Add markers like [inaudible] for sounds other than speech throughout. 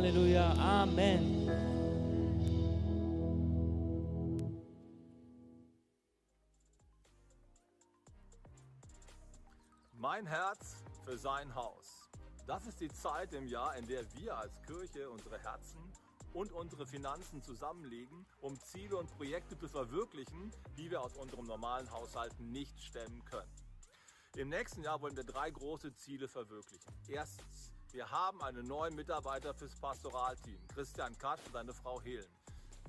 Halleluja. Amen. Mein Herz für sein Haus. Das ist die Zeit im Jahr, in der wir als Kirche unsere Herzen und unsere Finanzen zusammenlegen, um Ziele und Projekte zu verwirklichen, die wir aus unserem normalen Haushalt nicht stemmen können. Im nächsten Jahr wollen wir drei große Ziele verwirklichen. Erstens, wir haben einen neuen Mitarbeiter fürs Pastoralteam, Christian Katsch und seine Frau Helen.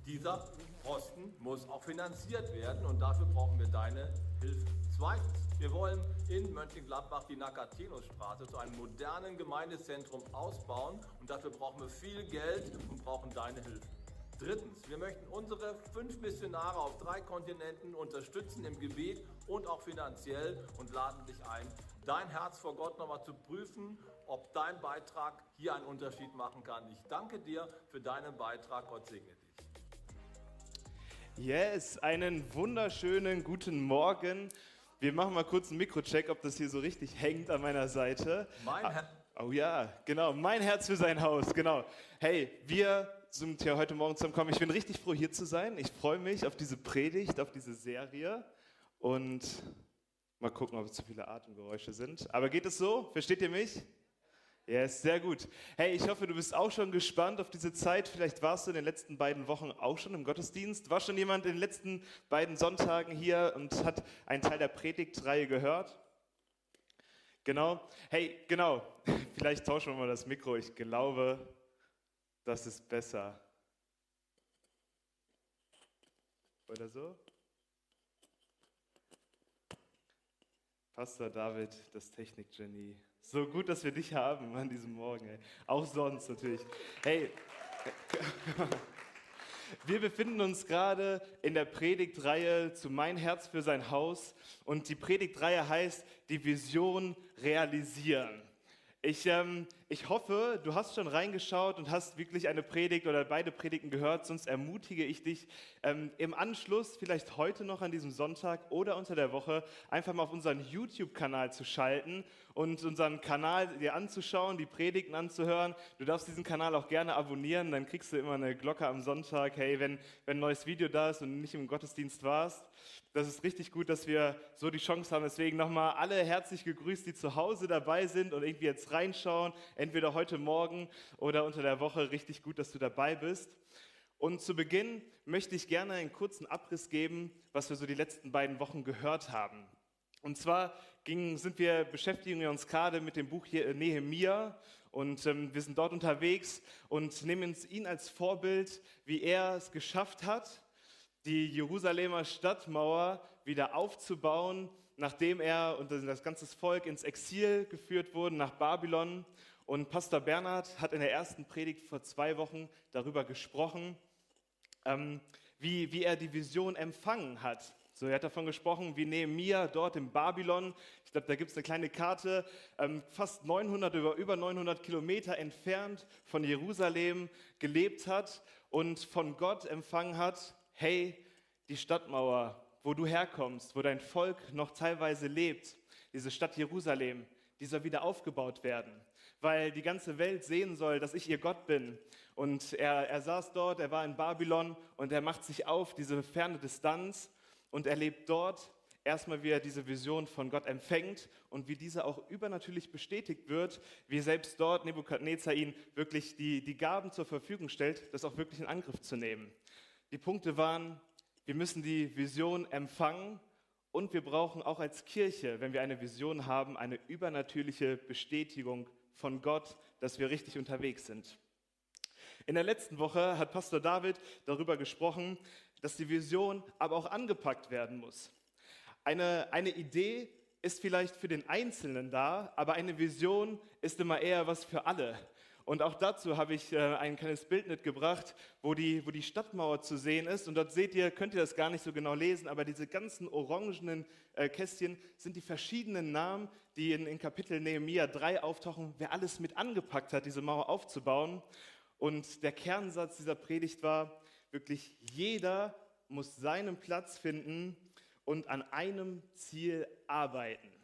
Dieser Posten muss auch finanziert werden und dafür brauchen wir deine Hilfe. Zweitens, wir wollen in Mönchengladbach die Nakatinusstraße zu einem modernen Gemeindezentrum ausbauen und dafür brauchen wir viel Geld und brauchen deine Hilfe. Drittens, wir möchten unsere fünf Missionare auf drei Kontinenten unterstützen im Gebet und auch finanziell und laden dich ein, dein Herz vor Gott nochmal zu prüfen, ob dein Beitrag hier einen Unterschied machen kann. Ich danke dir für deinen Beitrag. Gott segne dich. Yes, einen wunderschönen guten Morgen. Wir machen mal kurz einen Mikrocheck, ob das hier so richtig hängt an meiner Seite. Mein ah, Herr Oh ja, genau, mein Herz für sein Haus, genau. Hey, wir sind ja heute Morgen zusammengekommen. Ich bin richtig froh, hier zu sein. Ich freue mich auf diese Predigt, auf diese Serie und mal gucken, ob es zu viele Atemgeräusche sind. Aber geht es so? Versteht ihr mich? Yes, sehr gut. Hey, ich hoffe, du bist auch schon gespannt auf diese Zeit. Vielleicht warst du in den letzten beiden Wochen auch schon im Gottesdienst. War schon jemand in den letzten beiden Sonntagen hier und hat einen Teil der Predigtreihe gehört? Genau. Hey, genau. [laughs] Vielleicht tauschen wir mal das Mikro. Ich glaube, das ist besser. Oder so? Pastor David, das Technikgenie. So gut, dass wir dich haben an diesem Morgen. Ey. Auch sonst natürlich. Hey, [laughs] wir befinden uns gerade in der Predigtreihe zu Mein Herz für sein Haus und die Predigtreihe heißt die Vision realisieren. Ich, ähm, ich hoffe, du hast schon reingeschaut und hast wirklich eine Predigt oder beide Predigten gehört. Sonst ermutige ich dich ähm, im Anschluss, vielleicht heute noch an diesem Sonntag oder unter der Woche, einfach mal auf unseren YouTube-Kanal zu schalten und unseren Kanal dir anzuschauen, die Predigten anzuhören. Du darfst diesen Kanal auch gerne abonnieren, dann kriegst du immer eine Glocke am Sonntag. Hey, wenn, wenn ein neues Video da ist und nicht im Gottesdienst warst. Das ist richtig gut, dass wir so die Chance haben. Deswegen nochmal alle herzlich gegrüßt, die zu Hause dabei sind und irgendwie jetzt reinschauen. Entweder heute Morgen oder unter der Woche. Richtig gut, dass du dabei bist. Und zu Beginn möchte ich gerne einen kurzen Abriss geben, was wir so die letzten beiden Wochen gehört haben. Und zwar ging, sind wir, beschäftigen wir uns gerade mit dem Buch äh, Nehemia und ähm, wir sind dort unterwegs und nehmen uns ihn als Vorbild, wie er es geschafft hat, die Jerusalemer Stadtmauer wieder aufzubauen, nachdem er und das ganze Volk ins Exil geführt wurden nach Babylon. Und Pastor Bernhard hat in der ersten Predigt vor zwei Wochen darüber gesprochen, ähm, wie, wie er die Vision empfangen hat. So, er hat davon gesprochen, wie Nehemiah dort in Babylon, ich glaube, da gibt es eine kleine Karte, ähm, fast 900, über, über 900 Kilometer entfernt von Jerusalem gelebt hat und von Gott empfangen hat, hey, die Stadtmauer, wo du herkommst, wo dein Volk noch teilweise lebt, diese Stadt Jerusalem, die soll wieder aufgebaut werden, weil die ganze Welt sehen soll, dass ich ihr Gott bin. Und er, er saß dort, er war in Babylon und er macht sich auf, diese ferne Distanz und erlebt dort erstmal, wie er diese Vision von Gott empfängt und wie diese auch übernatürlich bestätigt wird, wie selbst dort Nebukadnezar ihn wirklich die, die Gaben zur Verfügung stellt, das auch wirklich in Angriff zu nehmen. Die Punkte waren, wir müssen die Vision empfangen und wir brauchen auch als Kirche, wenn wir eine Vision haben, eine übernatürliche Bestätigung von Gott, dass wir richtig unterwegs sind. In der letzten Woche hat Pastor David darüber gesprochen, dass die Vision aber auch angepackt werden muss. Eine, eine Idee ist vielleicht für den Einzelnen da, aber eine Vision ist immer eher was für alle. Und auch dazu habe ich äh, ein kleines Bild mitgebracht, wo die, wo die Stadtmauer zu sehen ist. Und dort seht ihr, könnt ihr das gar nicht so genau lesen, aber diese ganzen orangenen äh, Kästchen sind die verschiedenen Namen, die in, in Kapitel Nehemiah 3 auftauchen, wer alles mit angepackt hat, diese Mauer aufzubauen. Und der Kernsatz dieser Predigt war wirklich, jeder muss seinen Platz finden und an einem Ziel arbeiten.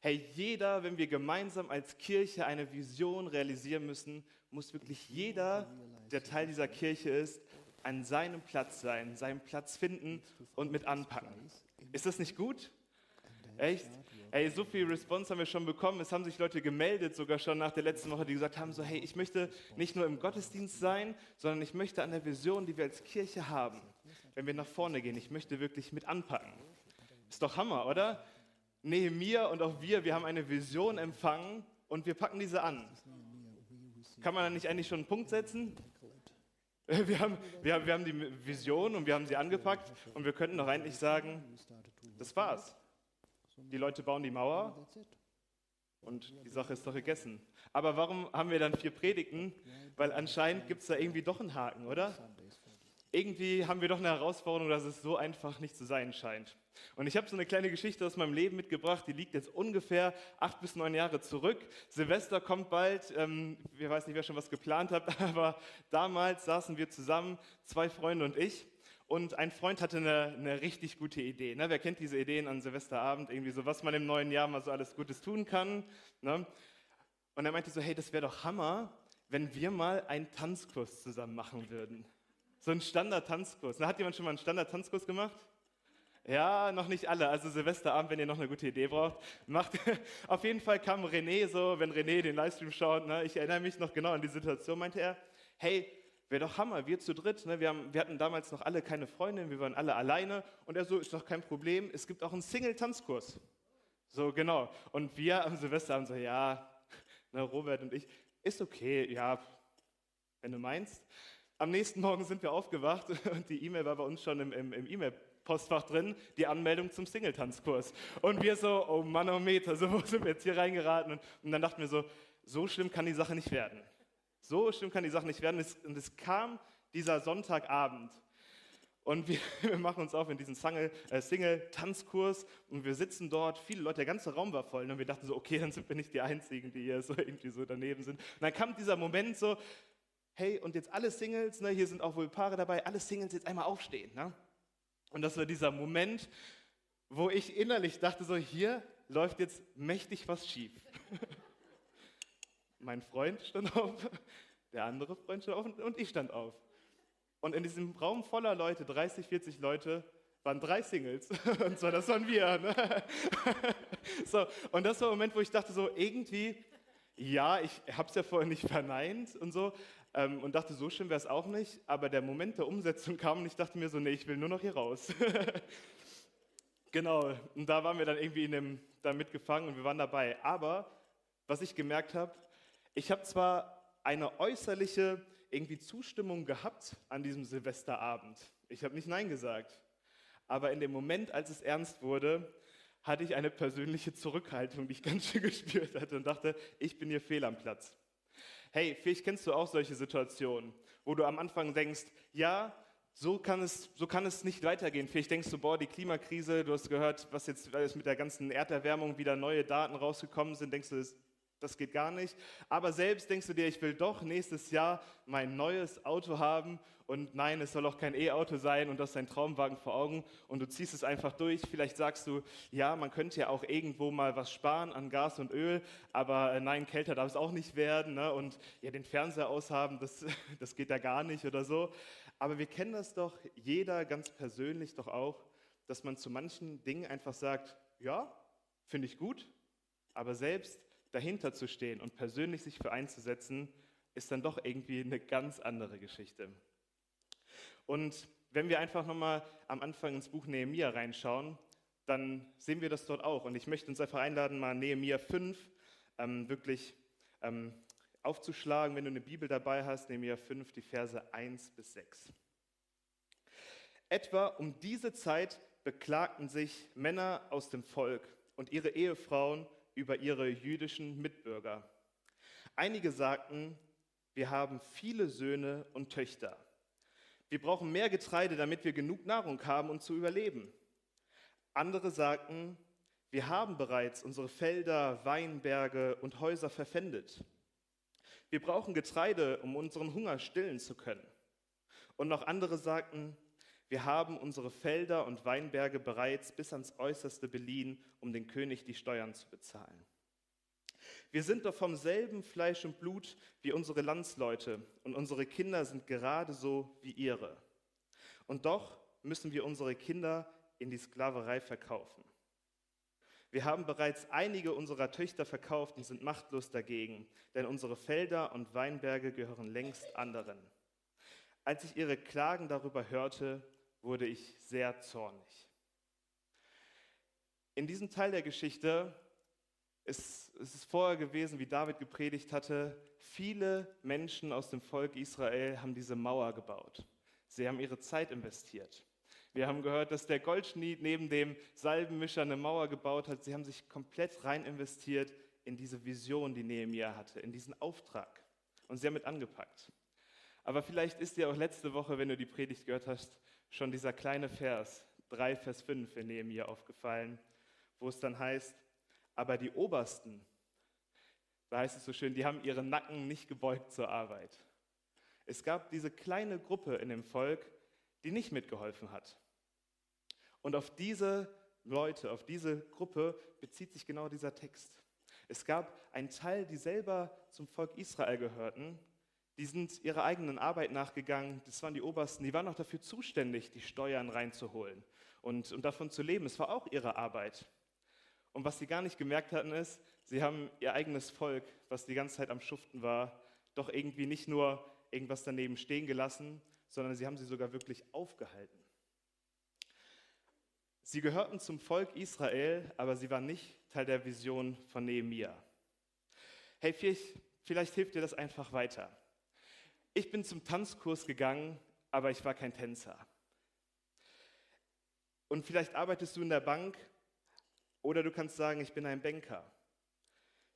Hey, jeder, wenn wir gemeinsam als Kirche eine Vision realisieren müssen, muss wirklich jeder, der Teil dieser Kirche ist, an seinem Platz sein, seinen Platz finden und mit anpacken. Ist das nicht gut? Echt? Ey, so viel Response haben wir schon bekommen. Es haben sich Leute gemeldet, sogar schon nach der letzten Woche, die gesagt haben: so, hey, ich möchte nicht nur im Gottesdienst sein, sondern ich möchte an der Vision, die wir als Kirche haben, wenn wir nach vorne gehen, ich möchte wirklich mit anpacken. Ist doch Hammer, oder? Nehemiah und auch wir, wir haben eine Vision empfangen und wir packen diese an. Kann man da nicht eigentlich schon einen Punkt setzen? [laughs] Wir haben, wir, haben, wir haben die Vision und wir haben sie angepackt und wir könnten doch eigentlich sagen, das war's. Die Leute bauen die Mauer und die Sache ist doch gegessen. Aber warum haben wir dann vier Predigten? Weil anscheinend gibt es da irgendwie doch einen Haken, oder? Irgendwie haben wir doch eine Herausforderung, dass es so einfach nicht zu sein scheint. Und ich habe so eine kleine Geschichte aus meinem Leben mitgebracht, die liegt jetzt ungefähr acht bis neun Jahre zurück. Silvester kommt bald, ähm, ich weiß nicht, wer schon was geplant hat, [laughs] aber damals saßen wir zusammen, zwei Freunde und ich, und ein Freund hatte eine, eine richtig gute Idee. Ne? Wer kennt diese Ideen an Silvesterabend? Irgendwie so, was man im neuen Jahr mal so alles Gutes tun kann. Ne? Und er meinte so, hey, das wäre doch Hammer, wenn wir mal einen Tanzkurs zusammen machen würden. So ein Standard-Tanzkurs. Hat jemand schon mal einen Standard-Tanzkurs gemacht? Ja, noch nicht alle. Also Silvesterabend, wenn ihr noch eine gute Idee braucht, macht. [laughs] Auf jeden Fall kam René so, wenn René den Livestream schaut, ne, ich erinnere mich noch genau an die Situation, meinte er, hey, wäre doch Hammer, wir zu dritt, ne? wir, haben, wir hatten damals noch alle keine Freundin, wir waren alle alleine und er so, ist doch kein Problem, es gibt auch einen Single-Tanzkurs. So, genau. Und wir am Silvester haben so, ja, [laughs] ne, Robert und ich, ist okay, ja, wenn du meinst. Am nächsten Morgen sind wir aufgewacht [laughs] und die E-Mail war bei uns schon im, im, im E-Mail-Postfach drin, die Anmeldung zum Single-Tanzkurs. Und wir so, oh Manometer, [laughs] so, wo sind wir jetzt hier reingeraten? Und, und dann dachten wir so, so schlimm kann die Sache nicht werden. So schlimm kann die Sache nicht werden. Und es kam dieser Sonntagabend. Und wir, [laughs] wir machen uns auf in diesen äh, Single-Tanzkurs und wir sitzen dort. Viele Leute, der ganze Raum war voll. Und wir dachten so, okay, dann sind wir nicht die Einzigen, die hier so [laughs] irgendwie so daneben sind. Und dann kam dieser Moment so, hey, und jetzt alle Singles, ne, hier sind auch wohl Paare dabei, alle Singles jetzt einmal aufstehen. Ne? Und das war dieser Moment, wo ich innerlich dachte, so hier läuft jetzt mächtig was schief. [laughs] mein Freund stand auf, der andere Freund stand auf und ich stand auf. Und in diesem Raum voller Leute, 30, 40 Leute, waren drei Singles. [laughs] Und zwar, das waren wir. Ne? [laughs] So, und das war der Moment, wo ich dachte, so irgendwie, ja, ich habe es ja vorher nicht verneint und so. Ähm, und dachte, so schön wäre es auch nicht. Aber der Moment der Umsetzung [laughs] kam und ich dachte mir so, nee, ich will nur noch hier raus. [laughs] genau, und da waren wir dann irgendwie in dem, da mitgefangen und wir waren dabei. Aber was ich gemerkt habe, ich habe zwar eine äußerliche irgendwie Zustimmung gehabt an diesem Silvesterabend. Ich habe nicht Nein gesagt. Aber in dem Moment, als es ernst wurde, hatte ich eine persönliche Zurückhaltung, die ich [laughs] ganz schön gespürt hatte und dachte, ich bin hier fehl am Platz. Hey, vielleicht kennst du auch solche Situationen, wo du am Anfang denkst, ja, so kann es, so kann es nicht weitergehen. Vielleicht denkst du, boah, die Klimakrise, du hast gehört, was jetzt mit der ganzen Erderwärmung wieder neue Daten rausgekommen sind, denkst du, geht gar nicht. Aber selbst denkst du dir, ich will doch nächstes Jahr mein neues Auto haben und nein, es soll auch kein E-Auto sein und das ist dein Traumwagen vor Augen und du ziehst es einfach durch. Vielleicht sagst du, ja, man könnte ja auch irgendwo mal was sparen an Gas und Öl, aber äh, nein, kälter darf es auch nicht werden ne? und ja, den Fernseher aushaben, das, [laughs] das geht ja gar nicht oder so. Aber wir kennen das doch, jeder ganz persönlich doch auch, dass man zu manchen Dingen einfach sagt, ja, finde ich gut, aber selbst dahinter zu stehen und persönlich sich für einzusetzen, ist dann doch irgendwie eine ganz andere Geschichte. Und wenn wir einfach nochmal am Anfang ins Buch Nehemiah reinschauen, dann sehen wir das dort auch. Und ich möchte uns einfach einladen, mal Nehemiah 5 ähm, wirklich ähm, aufzuschlagen, wenn du eine Bibel dabei hast, Nehemiah 5, die Verse 1 bis 6. Etwa um diese Zeit beklagten sich Männer aus dem Volk und ihre Ehefrauen über ihre jüdischen Mitbürger. Einige sagten, wir haben viele Söhne und Töchter. Wir brauchen mehr Getreide, damit wir genug Nahrung haben, um zu überleben. Andere sagten, wir haben bereits unsere Felder, Weinberge und Häuser verpfändet. Wir brauchen Getreide, um unseren Hunger stillen zu können. Und noch andere sagten, Wir haben unsere Felder und Weinberge bereits bis ans Äußerste beliehen, um den König die Steuern zu bezahlen. Wir sind doch vom selben Fleisch und Blut wie unsere Landsleute und unsere Kinder sind gerade so wie ihre. Und doch müssen wir unsere Kinder in die Sklaverei verkaufen. Wir haben bereits einige unserer Töchter verkauft und sind machtlos dagegen, denn unsere Felder und Weinberge gehören längst anderen. Als ich ihre Klagen darüber hörte, wurde ich sehr zornig. In diesem Teil der Geschichte ist es vorher gewesen, wie David gepredigt hatte, viele Menschen aus dem Volk Israel haben diese Mauer gebaut. Sie haben ihre Zeit investiert. Wir haben gehört, dass der Goldschnied neben dem Salbenmischer eine Mauer gebaut hat. Sie haben sich komplett rein investiert in diese Vision, die Nehemiah hatte, in diesen Auftrag. Und sie haben mit angepackt. Aber vielleicht ist dir auch letzte Woche, wenn du die Predigt gehört hast, schon dieser kleine Vers, 3 Vers 5 in Nehemiah aufgefallen, wo es dann heißt, aber die Obersten, da heißt es so schön, die haben ihren Nacken nicht gebeugt zur Arbeit. Es gab diese kleine Gruppe in dem Volk, die nicht mitgeholfen hat. Und auf diese Leute, auf diese Gruppe bezieht sich genau dieser Text. Es gab einen Teil, die selber zum Volk Israel gehörten, die sind ihrer eigenen Arbeit nachgegangen, das waren die Obersten, die waren auch dafür zuständig, die Steuern reinzuholen und, und davon zu leben. Es war auch ihre Arbeit. Und was sie gar nicht gemerkt hatten, ist, sie haben ihr eigenes Volk, was die ganze Zeit am Schuften war, doch irgendwie nicht nur irgendwas daneben stehen gelassen, sondern sie haben sie sogar wirklich aufgehalten. Sie gehörten zum Volk Israel, aber sie waren nicht Teil der Vision von Nehemia. Hey, vielleicht, vielleicht hilft dir das einfach weiter. Ich bin zum Tanzkurs gegangen, aber ich war kein Tänzer. Und vielleicht arbeitest du in der Bank oder du kannst sagen, ich bin ein Banker.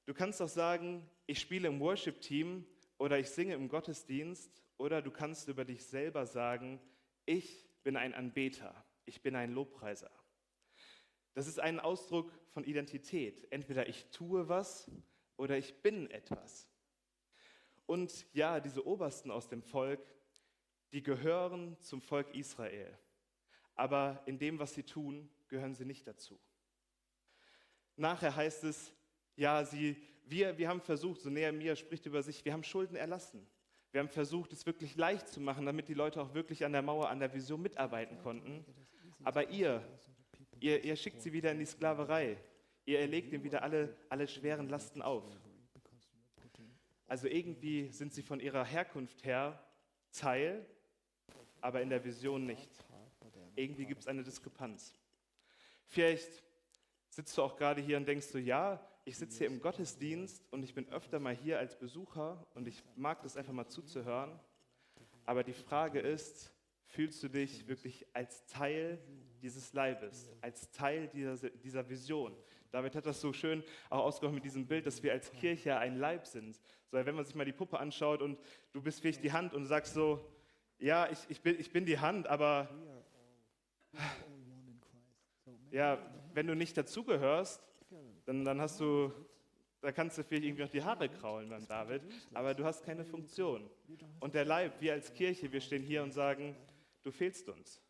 Du kannst auch sagen, ich spiele im Worship-Team oder ich singe im Gottesdienst oder du kannst über dich selber sagen, ich bin ein Anbeter, ich bin ein Lobpreiser. Das ist ein Ausdruck von Identität. Entweder ich tue was oder ich bin etwas. Und ja, diese Obersten aus dem Volk, die gehören zum Volk Israel. Aber in dem, was sie tun, gehören sie nicht dazu. Nachher heißt es, ja, sie, wir, wir haben versucht, so näher mir spricht über sich, wir haben Schulden erlassen. Wir haben versucht, es wirklich leicht zu machen, damit die Leute auch wirklich an der Mauer, an der Vision mitarbeiten konnten. Aber ihr, ihr, ihr schickt sie wieder in die Sklaverei. Ihr erlegt ihnen wieder alle, alle schweren Lasten auf. Also irgendwie sind sie von ihrer Herkunft her Teil, aber in der Vision nicht. Irgendwie gibt es eine Diskrepanz. Vielleicht sitzt du auch gerade hier und denkst so, ja, ich sitze hier im Gottesdienst und ich bin öfter mal hier als Besucher und ich mag das einfach mal zuzuhören. Aber die Frage ist, fühlst du dich wirklich als Teil dieses Leibes, als Teil dieser, dieser Vision? David hat das so schön auch ausgemacht mit diesem Bild, dass wir als Kirche ein Leib sind. So, wenn man sich mal die Puppe anschaut und du bist vielleicht die Hand und sagst so, ja, ich, ich, bin, ich bin die Hand, aber ja, wenn du nicht dazugehörst, dann, dann hast du, da kannst du vielleicht irgendwie noch die Haare kraulen beim David, aber du hast keine Funktion. Und der Leib, wir als Kirche, wir stehen hier und sagen, du fehlst uns.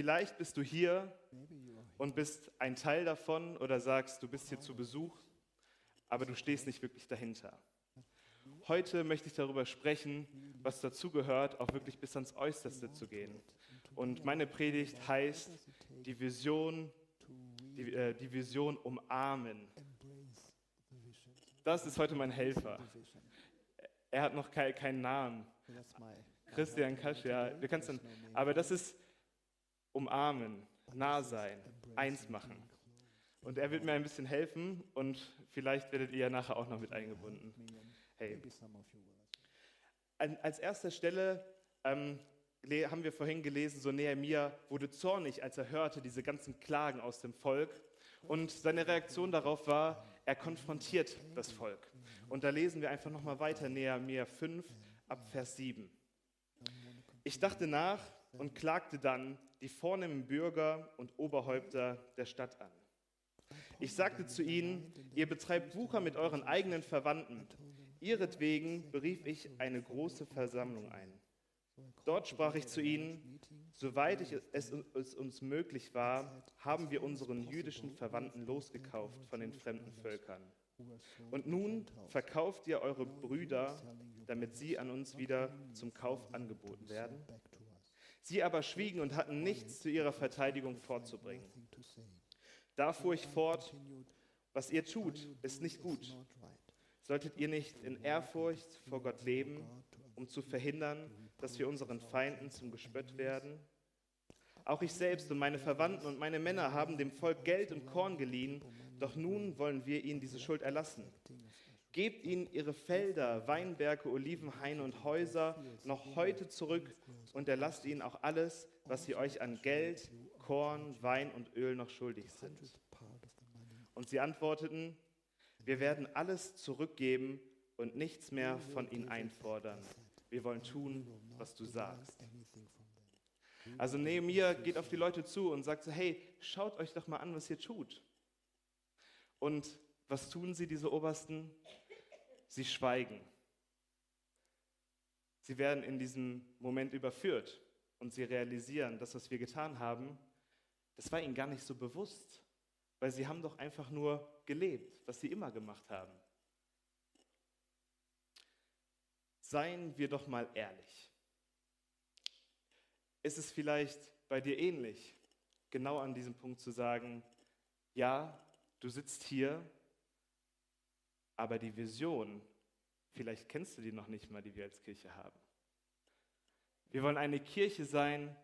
Vielleicht bist du hier und bist ein Teil davon oder sagst, du bist hier zu Besuch, aber du stehst nicht wirklich dahinter. Heute möchte ich darüber sprechen, was dazugehört, auch wirklich bis ans Äußerste zu gehen. Und meine Predigt heißt die Vision, die, äh, die Vision umarmen. Das ist heute mein Helfer. Er hat noch keinen kein Namen. Christian Kasch, ja. Du kannst dann, aber das ist umarmen, nah sein, eins machen. Und er wird mir ein bisschen helfen und vielleicht werdet ihr ja nachher auch noch mit eingebunden. Hey. Als erster Stelle ähm, haben wir vorhin gelesen, so Nehemiah wurde zornig, als er hörte diese ganzen Klagen aus dem Volk. Und seine Reaktion darauf war, er konfrontiert das Volk. Und da lesen wir einfach nochmal weiter, Nehemiah 5 ab Vers 7. Ich dachte nach und klagte dann die vornehmen Bürger und Oberhäupter der Stadt an. Ich sagte zu ihnen, ihr betreibt Wucher mit euren eigenen Verwandten. Ihretwegen berief ich eine große Versammlung ein. Dort sprach ich zu ihnen, soweit es, es uns möglich war, haben wir unseren jüdischen Verwandten losgekauft von den fremden Völkern. Und nun verkauft ihr eure Brüder, damit sie an uns wieder zum Kauf angeboten werden. Sie aber schwiegen und hatten nichts zu ihrer Verteidigung vorzubringen. Da fuhr ich fort, was ihr tut, ist nicht gut. Solltet ihr nicht in Ehrfurcht vor Gott leben, um zu verhindern, dass wir unseren Feinden zum Gespött werden? Auch ich selbst und meine Verwandten und meine Männer haben dem Volk Geld und Korn geliehen, doch nun wollen wir ihnen diese Schuld erlassen. Gebt ihnen ihre Felder, Weinberge, Olivenhaine und Häuser noch heute zurück und erlasst ihnen auch alles, was sie euch an Geld, Korn, Wein und Öl noch schuldig sind. Und sie antworteten, wir werden alles zurückgeben und nichts mehr von ihnen einfordern. Wir wollen tun, was du sagst. Also Nehemiah geht auf die Leute zu und sagt so, hey, schaut euch doch mal an, was ihr tut. Und was tun sie, diese Obersten? Sie schweigen. Sie werden in diesem Moment überführt und sie realisieren, das, was wir getan haben, das war ihnen gar nicht so bewusst, weil sie haben doch einfach nur gelebt, was sie immer gemacht haben. Seien wir doch mal ehrlich. Ist es vielleicht bei dir ähnlich, genau an diesem Punkt zu sagen, ja, du sitzt hier aber die Vision, vielleicht kennst du die noch nicht mal, die wir als Kirche haben. Wir wollen eine Kirche sein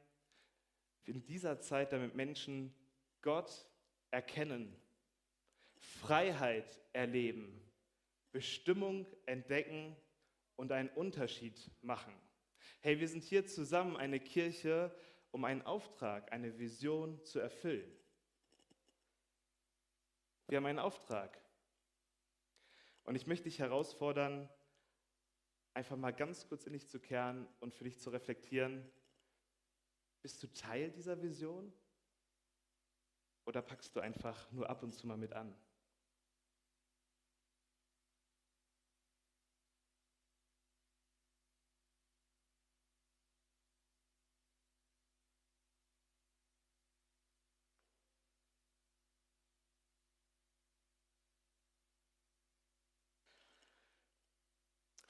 in dieser Zeit, damit Menschen Gott erkennen, Freiheit erleben, Bestimmung entdecken und einen Unterschied machen. Hey, wir sind hier zusammen eine Kirche, um einen Auftrag, eine Vision zu erfüllen. Wir haben einen Auftrag. Und ich möchte dich herausfordern, einfach mal ganz kurz in dich zu kehren und für dich zu reflektieren, bist du Teil dieser Vision oder packst du einfach nur ab und zu mal mit an?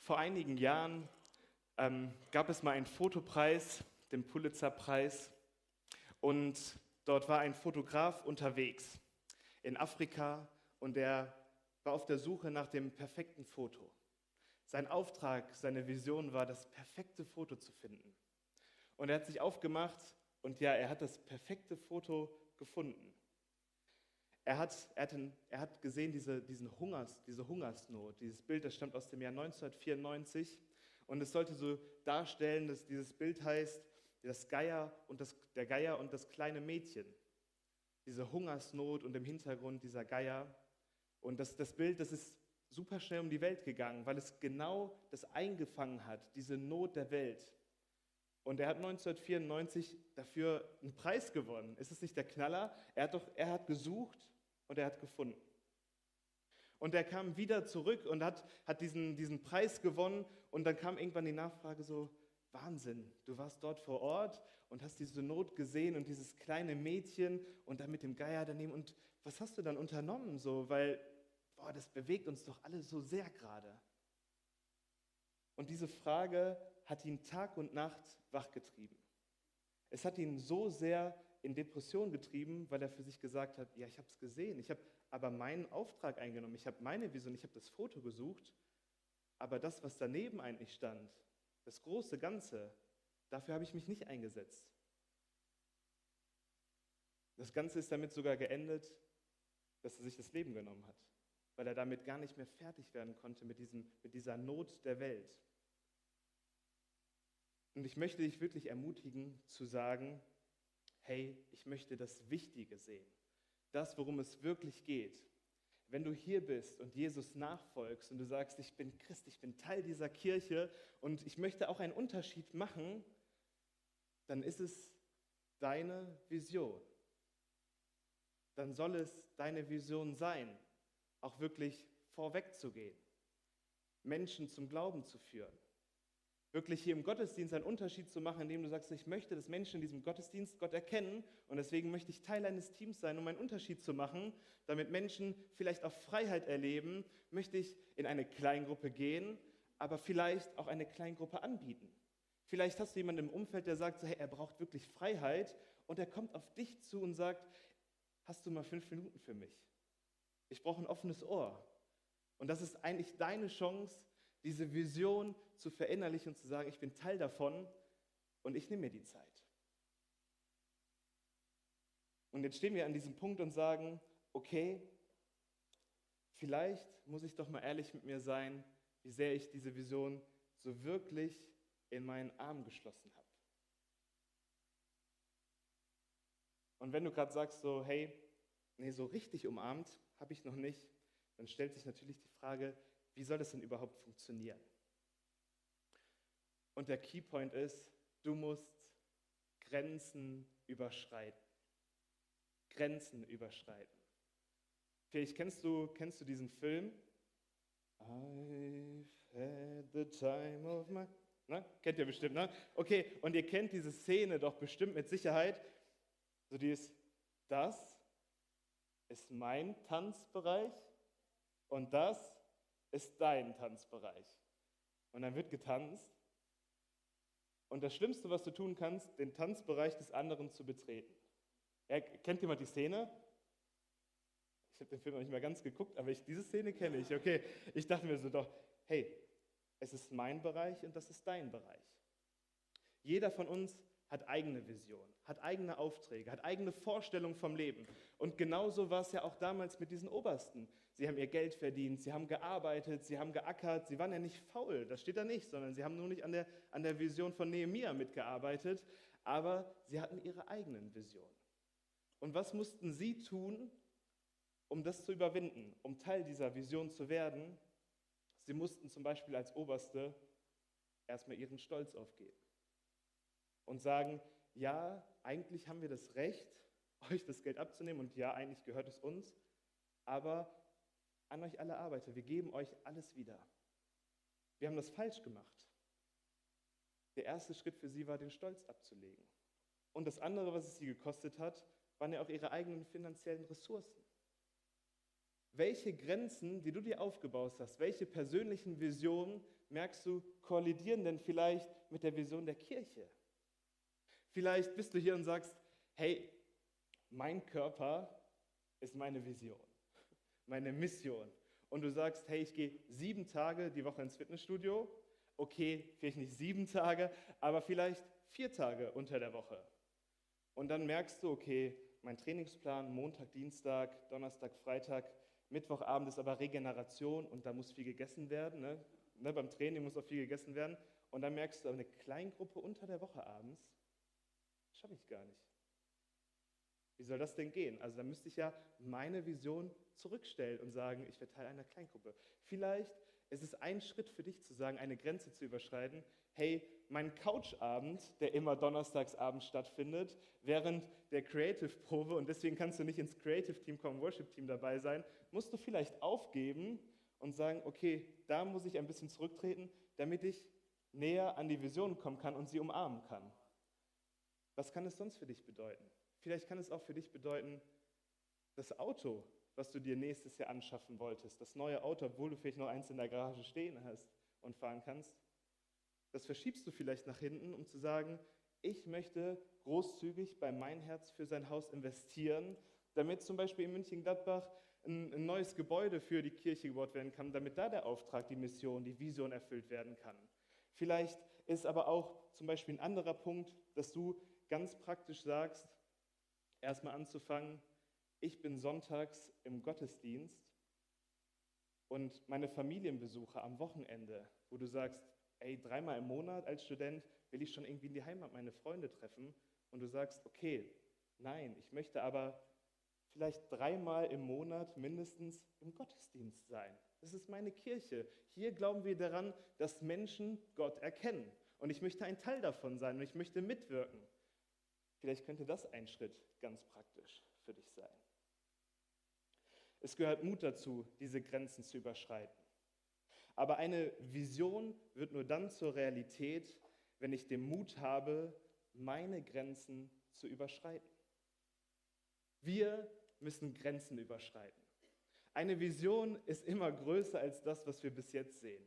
Vor einigen Jahren ähm, gab es mal einen Fotopreis, den Pulitzerpreis, und dort war ein Fotograf unterwegs in Afrika und der war auf der Suche nach dem perfekten Foto. Sein Auftrag, seine Vision war, das perfekte Foto zu finden. Und er hat sich aufgemacht und ja, er hat das perfekte Foto gefunden. Er hat, er hat, er hat gesehen diese, diesen Hungers, diese Hungersnot. Dieses Bild, das stammt aus dem Jahr 1994. Und es sollte so darstellen, dass dieses Bild heißt, das Geier und das, der Geier und das kleine Mädchen. Diese Hungersnot und im Hintergrund dieser Geier. Und das, das Bild, das ist super schnell um die Welt gegangen, weil es genau das eingefangen hat, diese Not der Welt. Und er hat 1994 dafür einen Preis gewonnen. Ist es nicht der Knaller? Er hat doch, er hat gesucht und er hat gefunden. Und er kam wieder zurück und hat, hat diesen, diesen Preis gewonnen. Und dann kam irgendwann die Nachfrage so, Wahnsinn, du warst dort vor Ort und hast diese Not gesehen und dieses kleine Mädchen und dann mit dem Geier daneben. Und was hast du dann unternommen so? Weil, boah, das bewegt uns doch alle so sehr gerade. Und diese Frage hat ihn Tag und Nacht wachgetrieben. Es hat ihn so sehr in Depression getrieben, weil er für sich gesagt hat, ja, ich habe es gesehen, ich habe aber meinen Auftrag eingenommen, ich habe meine Vision, ich habe das Foto gesucht, aber das, was daneben eigentlich stand, das große Ganze, dafür habe ich mich nicht eingesetzt. Das Ganze ist damit sogar geendet, dass er sich das Leben genommen hat, weil er damit gar nicht mehr fertig werden konnte mit, diesem, mit dieser Not der Welt. Und ich möchte dich wirklich ermutigen zu sagen, hey, ich möchte das Wichtige sehen, das, worum es wirklich geht. Wenn du hier bist und Jesus nachfolgst und du sagst, ich bin Christ, ich bin Teil dieser Kirche und ich möchte auch einen Unterschied machen, dann ist es deine Vision. Dann soll es deine Vision sein, auch wirklich vorwegzugehen, Menschen zum Glauben zu führen, wirklich hier im Gottesdienst einen Unterschied zu machen, indem du sagst, ich möchte, dass Menschen in diesem Gottesdienst Gott erkennen und deswegen möchte ich Teil eines Teams sein, um einen Unterschied zu machen, damit Menschen vielleicht auch Freiheit erleben, möchte ich in eine Kleingruppe gehen, aber vielleicht auch eine Kleingruppe anbieten. Vielleicht hast du jemanden im Umfeld, der sagt, so, hey, er braucht wirklich Freiheit und er kommt auf dich zu und sagt, hast du mal fünf Minuten für mich? Ich brauche ein offenes Ohr. Und das ist eigentlich deine Chance, diese Vision zu verinnerlichen und zu sagen, ich bin Teil davon und ich nehme mir die Zeit. Und jetzt stehen wir an diesem Punkt und sagen, okay, vielleicht muss ich doch mal ehrlich mit mir sein, wie sehr ich diese Vision so wirklich in meinen Arm geschlossen habe. Und wenn du gerade sagst so, hey, nee, so richtig umarmt habe ich noch nicht, dann stellt sich natürlich die Frage, wie soll das denn überhaupt funktionieren? Und der Keypoint ist, du musst Grenzen überschreiten. Grenzen überschreiten. Vielleicht kennst du, kennst du diesen Film? I've had the time of my... Na, kennt ihr bestimmt, ne? Okay, und ihr kennt diese Szene doch bestimmt mit Sicherheit. So die ist, das ist mein Tanzbereich und das ist dein Tanzbereich. Und dann wird getanzt. Und das Schlimmste, was du tun kannst, den Tanzbereich des anderen zu betreten. Ja, kennt jemand die Szene? Ich habe den Film noch nicht mal ganz geguckt, aber ich, diese Szene kenne ich. Okay, ich dachte mir so doch, hey, es ist mein Bereich und das ist dein Bereich. Jeder von uns hat eigene Vision, hat eigene Aufträge, hat eigene Vorstellungen vom Leben. Und genauso war es ja auch damals mit diesen Obersten. Sie haben ihr Geld verdient, sie haben gearbeitet, sie haben geackert, sie waren ja nicht faul, das steht da nicht, sondern sie haben nur nicht an der, an der Vision von Nehemia mitgearbeitet, aber sie hatten ihre eigenen Visionen. Und was mussten sie tun, um das zu überwinden, um Teil dieser Vision zu werden? Sie mussten zum Beispiel als Oberste erstmal ihren Stolz aufgeben und sagen, ja, eigentlich haben wir das Recht, [laughs] euch das Geld abzunehmen und ja, eigentlich gehört es uns, aber an euch alle Arbeiter, wir geben euch alles wieder. Wir haben das falsch gemacht. Der erste Schritt für sie war, den Stolz abzulegen. Und das andere, was es sie gekostet hat, waren ja auch ihre eigenen finanziellen Ressourcen. Welche Grenzen, die du dir aufgebaut hast, welche persönlichen Visionen, merkst du, kollidieren denn vielleicht mit der Vision der Kirche? Vielleicht bist du hier und sagst, hey, mein Körper ist meine Vision, meine Mission. Und du sagst, hey, ich gehe sieben Tage die Woche ins Fitnessstudio. Okay, vielleicht nicht sieben Tage, aber vielleicht vier Tage unter der Woche. Und dann merkst du, okay, mein Trainingsplan Montag, Dienstag, Donnerstag, Freitag, Mittwochabend ist aber Regeneration und da muss viel gegessen werden. Ne? Ne, beim Training muss auch viel gegessen werden. Und dann merkst du, eine Kleingruppe unter der Woche abends, schaffe ich gar nicht. Wie soll das denn gehen? Also da müsste ich ja meine Vision zurückstellen und sagen, ich werde Teil einer Kleingruppe. Vielleicht ist es ein Schritt für dich zu sagen, eine Grenze zu überschreiten. Hey, mein Couchabend, der immer donnerstagsabends stattfindet, während der Creative-Probe, und deswegen kannst du nicht ins Creative-Team kommen, Worship-Team dabei sein, musst du vielleicht aufgeben und sagen, okay, da muss ich ein bisschen zurücktreten, damit ich näher an die Vision kommen kann und sie umarmen kann. Was kann es sonst für dich bedeuten? Vielleicht kann es auch für dich bedeuten, das Auto, was du dir nächstes Jahr anschaffen wolltest, das neue Auto, obwohl du vielleicht noch eins in der Garage stehen hast und fahren kannst, das verschiebst du vielleicht nach hinten, um zu sagen, ich möchte großzügig bei Mein Herz für sein Haus investieren, damit zum Beispiel in München-Gladbach ein, ein neues Gebäude für die Kirche gebaut werden kann, damit da der Auftrag, die Mission, die Vision erfüllt werden kann. Vielleicht ist aber auch zum Beispiel ein anderer Punkt, dass du ganz praktisch sagst, erstmal anzufangen, ich bin sonntags im Gottesdienst und meine Familienbesuche am Wochenende, wo du sagst, ey, dreimal im Monat als Student will ich schon irgendwie in die Heimat meine Freunde treffen und du sagst, okay, nein, ich möchte aber vielleicht dreimal im Monat mindestens im Gottesdienst sein. Das ist meine Kirche. Hier glauben wir daran, dass Menschen Gott erkennen. Und ich möchte ein Teil davon sein und ich möchte mitwirken. Vielleicht könnte das ein Schritt ganz praktisch für dich sein. Es gehört Mut dazu, diese Grenzen zu überschreiten. Aber eine Vision wird nur dann zur Realität, wenn ich den Mut habe, meine Grenzen zu überschreiten. Wir müssen Grenzen überschreiten. Eine Vision ist immer größer als das, was wir bis jetzt sehen.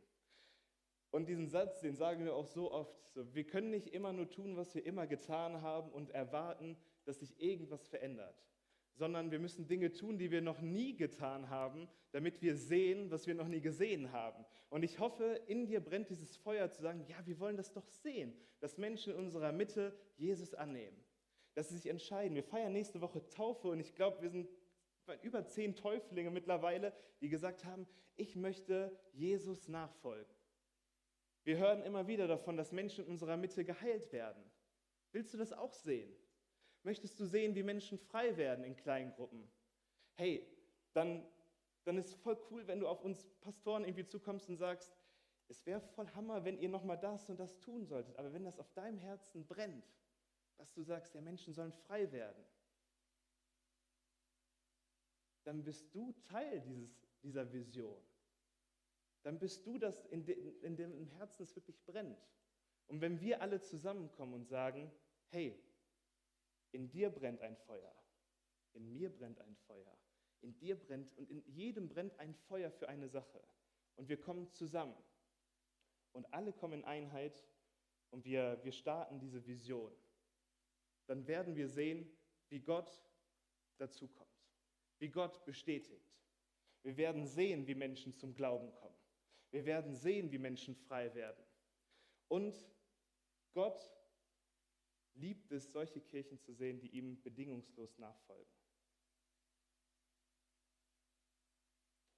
Und diesen Satz, den sagen wir auch so oft. So, wir können nicht immer nur tun, was wir immer getan haben und erwarten, dass sich irgendwas verändert, sondern wir müssen Dinge tun, die wir noch nie getan haben, damit wir sehen, was wir noch nie gesehen haben. Und ich hoffe, in dir brennt dieses Feuer zu sagen, ja, wir wollen das doch sehen, dass Menschen in unserer Mitte Jesus annehmen, dass sie sich entscheiden. Wir feiern nächste Woche Taufe und ich glaube, wir sind über zehn Täuflinge mittlerweile, die gesagt haben, ich möchte Jesus nachfolgen. Wir hören immer wieder davon, dass Menschen in unserer Mitte geheilt werden. Willst du das auch sehen? Möchtest du sehen, wie Menschen frei werden in kleinen Gruppen? Hey, dann, dann ist voll cool, wenn du auf uns Pastoren irgendwie zukommst und sagst, es wäre voll Hammer, wenn ihr nochmal das und das tun solltet. Aber wenn das auf deinem Herzen brennt, dass du sagst, ja, Menschen sollen frei werden, dann bist du Teil dieses, dieser Vision. Dann bist du das, in, de, in dem Herzen es wirklich brennt. Und wenn wir alle zusammenkommen und sagen, hey, in dir brennt ein Feuer, in mir brennt ein Feuer, in dir brennt und in jedem brennt ein Feuer für eine Sache. Und wir kommen zusammen. Und alle kommen in Einheit und wir, wir starten diese Vision. Dann werden wir sehen, wie Gott dazukommt wie Gott bestätigt. Wir werden sehen, wie Menschen zum Glauben kommen. Wir werden sehen, wie Menschen frei werden. Und Gott liebt es, solche Kirchen zu sehen, die ihm bedingungslos nachfolgen.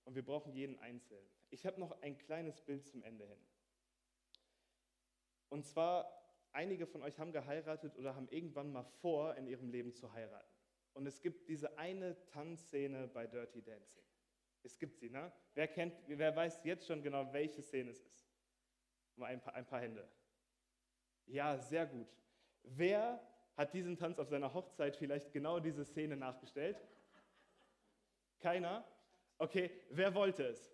Und wir brauchen jeden Einzelnen. Ich habe noch ein kleines Bild zum Ende hin. Und zwar, einige von euch haben geheiratet oder haben irgendwann mal vor, in ihrem Leben zu heiraten. Und es gibt diese eine Tanzszene bei Dirty Dancing. Es gibt sie, ne? Wer, kennt, wer weiß jetzt schon genau, welche Szene es ist? Mal ein paar, ein paar Hände. Ja, sehr gut. Wer hat diesen Tanz auf seiner Hochzeit vielleicht genau diese Szene nachgestellt? Keiner? Okay, wer wollte es?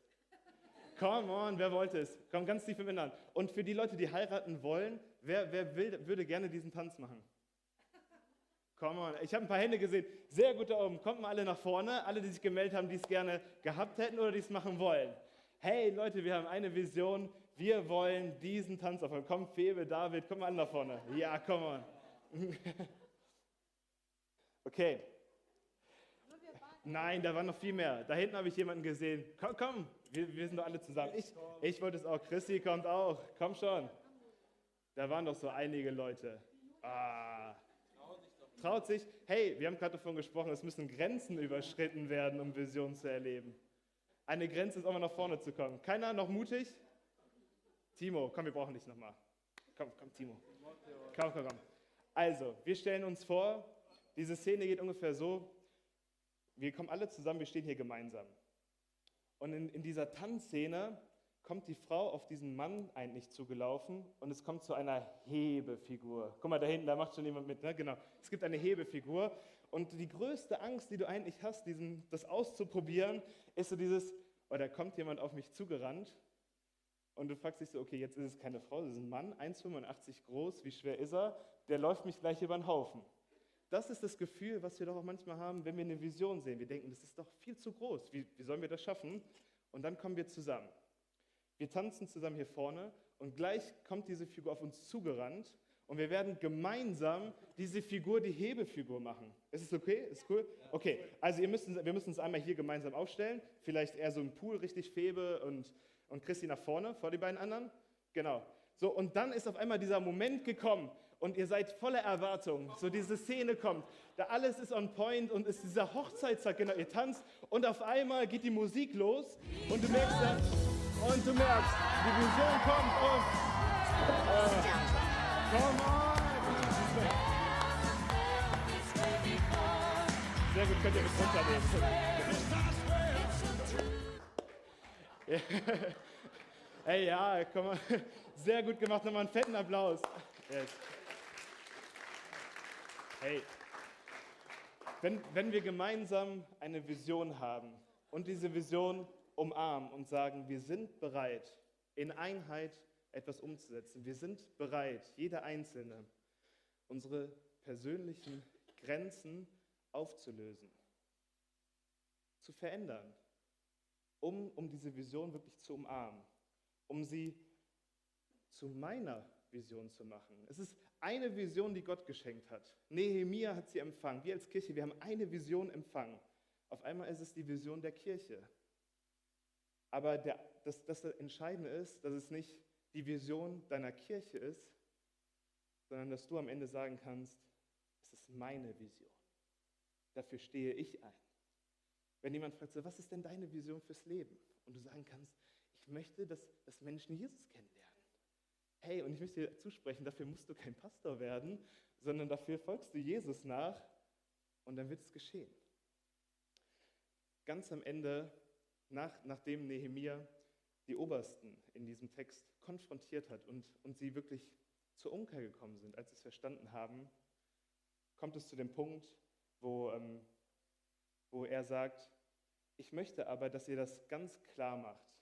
Come on, wer wollte es? Komm ganz tief im Innern. Und für die Leute, die heiraten wollen, wer, wer will, würde gerne diesen Tanz machen? Come on. Ich habe ein paar Hände gesehen. Sehr gut da oben. Kommt mal alle nach vorne. Alle, die sich gemeldet haben, die es gerne gehabt hätten oder die es machen wollen. Hey Leute, wir haben eine Vision. Wir wollen diesen Tanz aufhören. Komm, Febe, David, komm mal nach vorne. Ja, come on. [laughs] Okay. Nein, da waren noch viel mehr. Da hinten habe ich jemanden gesehen. Komm, komm, wir, wir sind doch alle zusammen. Ich, ich wollte es auch. Christi kommt auch. Komm schon. Da waren doch so einige Leute. Ah traut sich, hey, wir haben gerade davon gesprochen, es müssen Grenzen überschritten werden, um Visionen zu erleben. Eine Grenze ist auch mal nach vorne zu kommen. Keiner noch mutig? Timo, komm, wir brauchen dich nochmal. Komm, komm, Timo. Komm, komm, komm. Also, wir stellen uns vor, diese Szene geht ungefähr so, wir kommen alle zusammen, wir stehen hier gemeinsam. Und in, in dieser Tanzszene kommt die Frau auf diesen Mann eigentlich zugelaufen und es kommt zu einer Hebefigur. Guck mal, da hinten, da macht schon jemand mit, ne? Genau. Es gibt eine Hebefigur und die größte Angst, die du eigentlich hast, diesen, das auszuprobieren, ist so dieses, oh, da kommt jemand auf mich zugerannt und du fragst dich so, okay, jetzt ist es keine Frau, das ist ein Mann, 1,85 groß, wie schwer ist er? Der läuft mich gleich über den Haufen. Das ist das Gefühl, was wir doch auch manchmal haben, wenn wir eine Vision sehen. Wir denken, das ist doch viel zu groß. Wie, wie sollen wir das schaffen? Und dann kommen wir zusammen. Wir tanzen zusammen hier vorne und gleich kommt diese Figur auf uns zugerannt und wir werden gemeinsam diese Figur, die Hebefigur machen. Ist es okay? Ist cool? Okay, also ihr müsst, wir müssen uns einmal hier gemeinsam aufstellen. Vielleicht eher so im Pool, richtig Febe und, und Christi nach vorne, vor die beiden anderen. Genau. So, und dann ist auf einmal dieser Moment gekommen und ihr seid voller Erwartung. So diese Szene kommt, da alles ist on point und ist dieser Hochzeitstag, genau, ihr tanzt und auf einmal geht die Musik los und du merkst dann, und du merkst, die Vision kommt und. Äh, come on! Sehr gut, könnt ihr mit runternehmen. [laughs] hey, ja, komm mal. Sehr gut gemacht, nochmal einen fetten Applaus. Yes. Hey, wenn, wenn wir gemeinsam eine Vision haben und diese Vision umarmen und sagen, wir sind bereit, in Einheit etwas umzusetzen. Wir sind bereit, jeder Einzelne, unsere persönlichen Grenzen aufzulösen, zu verändern, um, um diese Vision wirklich zu umarmen, um sie zu meiner Vision zu machen. Es ist eine Vision, die Gott geschenkt hat. Nehemia hat sie empfangen. Wir als Kirche, wir haben eine Vision empfangen. Auf einmal ist es die Vision der Kirche. Aber der, das, das Entscheidende ist, dass es nicht die Vision deiner Kirche ist, sondern dass du am Ende sagen kannst, es ist meine Vision. Dafür stehe ich ein. Wenn jemand fragt, was ist denn deine Vision fürs Leben? Und du sagen kannst, ich möchte, dass, dass Menschen Jesus kennenlernen. Hey, und ich möchte dir zusprechen, dafür musst du kein Pastor werden, sondern dafür folgst du Jesus nach und dann wird es geschehen. Ganz am Ende, nach, nachdem Nehemia die Obersten in diesem Text konfrontiert hat und, und sie wirklich zur Umkehr gekommen sind, als sie es verstanden haben, kommt es zu dem Punkt, wo, ähm, wo er sagt, ich möchte aber, dass ihr das ganz klar macht,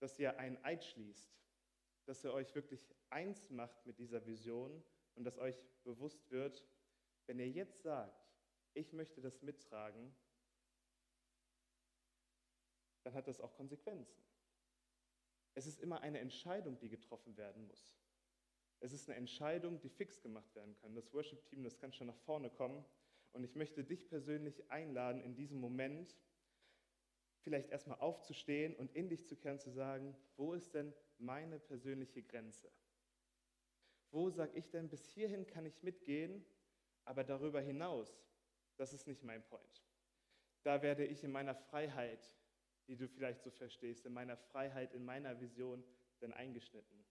dass ihr einen Eid schließt, dass ihr euch wirklich eins macht mit dieser Vision und dass euch bewusst wird, wenn ihr jetzt sagt, ich möchte das mittragen, dann hat das auch Konsequenzen. Es ist immer eine Entscheidung, die getroffen werden muss. Es ist eine Entscheidung, die fix gemacht werden kann. Das Worship-Team, das kann schon nach vorne kommen. Und ich möchte dich persönlich einladen, in diesem Moment vielleicht erstmal aufzustehen und in dich zu kehren, zu sagen, wo ist denn meine persönliche Grenze? Wo sage ich denn, bis hierhin kann ich mitgehen, aber darüber hinaus, das ist nicht mein Point. Da werde ich in meiner Freiheit, die du vielleicht so verstehst, in meiner Freiheit, in meiner Vision dann eingeschnitten.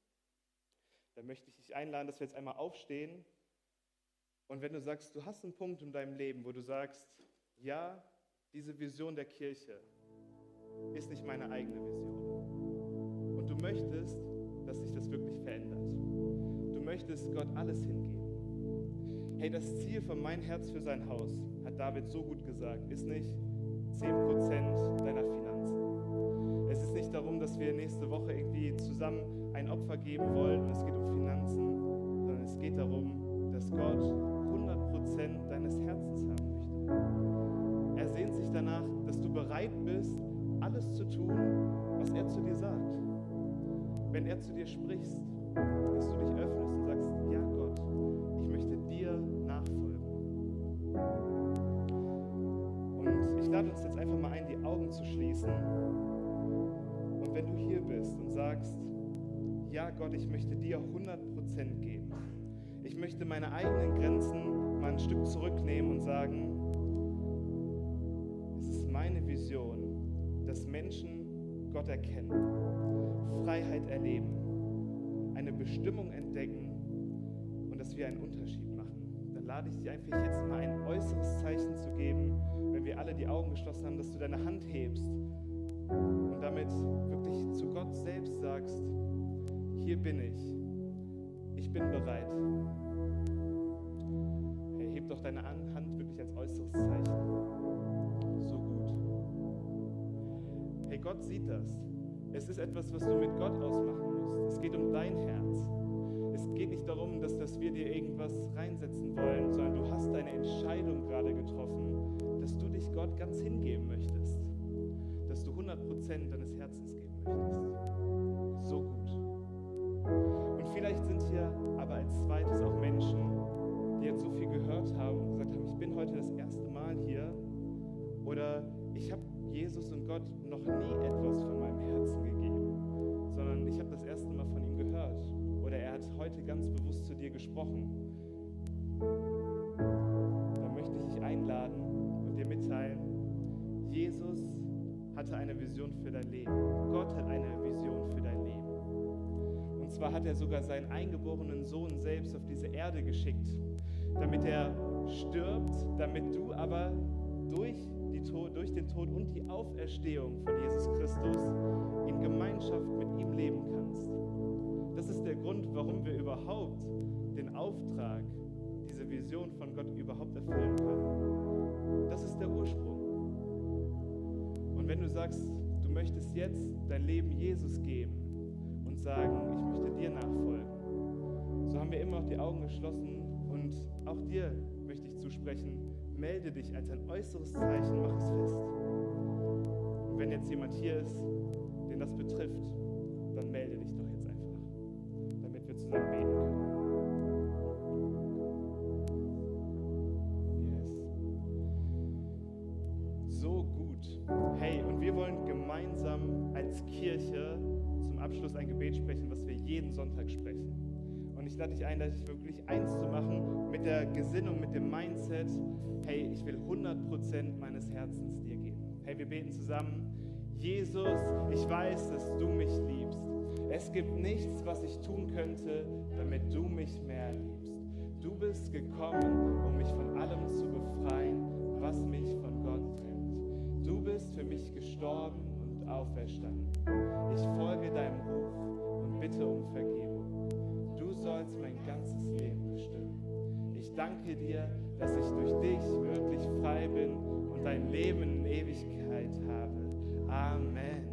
Da möchte ich dich einladen, dass wir jetzt einmal aufstehen. Und wenn du sagst, du hast einen Punkt in deinem Leben, wo du sagst, ja, diese Vision der Kirche ist nicht meine eigene Vision. Und du möchtest, dass sich das wirklich verändert. Du möchtest Gott alles hingeben. Hey, das Ziel von mein Herz für sein Haus, hat David so gut gesagt, ist nicht 10% deiner Finanzen. Es ist nicht darum, dass wir nächste Woche irgendwie zusammen ein Opfer geben wollen und es geht um Finanzen, sondern es geht darum, dass Gott 100% deines Herzens haben möchte. Er sehnt sich danach, dass du bereit bist, alles zu tun, was er zu dir sagt. Wenn er zu dir spricht, dass du dich öffnest und sagst, ja Gott, ich möchte dir nachfolgen. Und ich lade uns jetzt einfach mal ein, die Augen zu schließen. Wenn du hier bist und sagst, ja Gott, ich möchte dir 100% geben. Ich möchte meine eigenen Grenzen mal ein Stück zurücknehmen und sagen, es ist meine Vision, dass Menschen Gott erkennen, Freiheit erleben, eine Bestimmung entdecken und dass wir einen Unterschied machen. Dann lade ich dich einfach jetzt mal ein äußeres Zeichen zu geben, wenn wir alle die Augen geschlossen haben, dass du deine Hand hebst und damit wirklich zu Gott selbst sagst, hier bin ich, ich bin bereit. Hey, doch deine Hand wirklich als äußeres Zeichen. So gut. Hey, Gott sieht das. Es ist etwas, was du mit Gott ausmachen musst. Es geht um dein Herz. Es geht nicht darum, dass, dass wir dir irgendwas reinsetzen wollen, sondern du hast deine Entscheidung gerade getroffen, dass du dich Gott ganz hingeben möchtest. 100% deines Herzens geben möchtest. So gut. Und vielleicht sind hier aber als zweites auch Menschen, die jetzt so viel gehört haben und gesagt haben, ich bin heute das erste Mal hier oder ich habe Jesus und Gott noch nie etwas von meinem Herzen gegeben, sondern ich habe das erste Mal von ihm gehört oder er hat heute ganz bewusst zu dir gesprochen. Hatte eine Vision für dein Leben. Gott hat eine Vision für dein Leben. Und zwar hat er sogar seinen eingeborenen Sohn selbst auf diese Erde geschickt, damit er stirbt, damit du aber durch Tod, durch den Tod und die Auferstehung von Jesus Christus in Gemeinschaft mit ihm leben kannst. Das ist der Grund, warum wir überhaupt den Auftrag, diese Vision von Gott überhaupt erfüllen können. Das ist der Ursprung. Und wenn du sagst, du möchtest jetzt dein Leben Jesus geben, sagen, ich möchte dir nachfolgen, so haben wir immer noch die Augen geschlossen und auch dir möchte ich zusprechen, melde dich als ein äußeres Zeichen, mach es fest. Und wenn jetzt jemand hier ist, den das betrifft, dann melde dich doch jetzt einfach, damit wir zusammen beten können. Sonntag sprechen. Und ich lade dich ein, dich wirklich eins zu machen mit der Gesinnung, mit dem Mindset, hey, ich will 100% meines Herzens dir geben. Hey, wir beten zusammen. Jesus, ich weiß, dass du mich liebst. Es gibt nichts, was ich tun könnte, damit du mich mehr liebst. Du bist gekommen, um mich von allem zu befreien, was mich von Gott trennt. Du bist für mich gestorben und auferstanden. Ich folge deinem Ruf bitte um Vergebung. Du sollst mein ganzes Leben bestimmen. Ich danke dir, dass ich durch dich wirklich frei bin und dein Leben in Ewigkeit habe. Amen.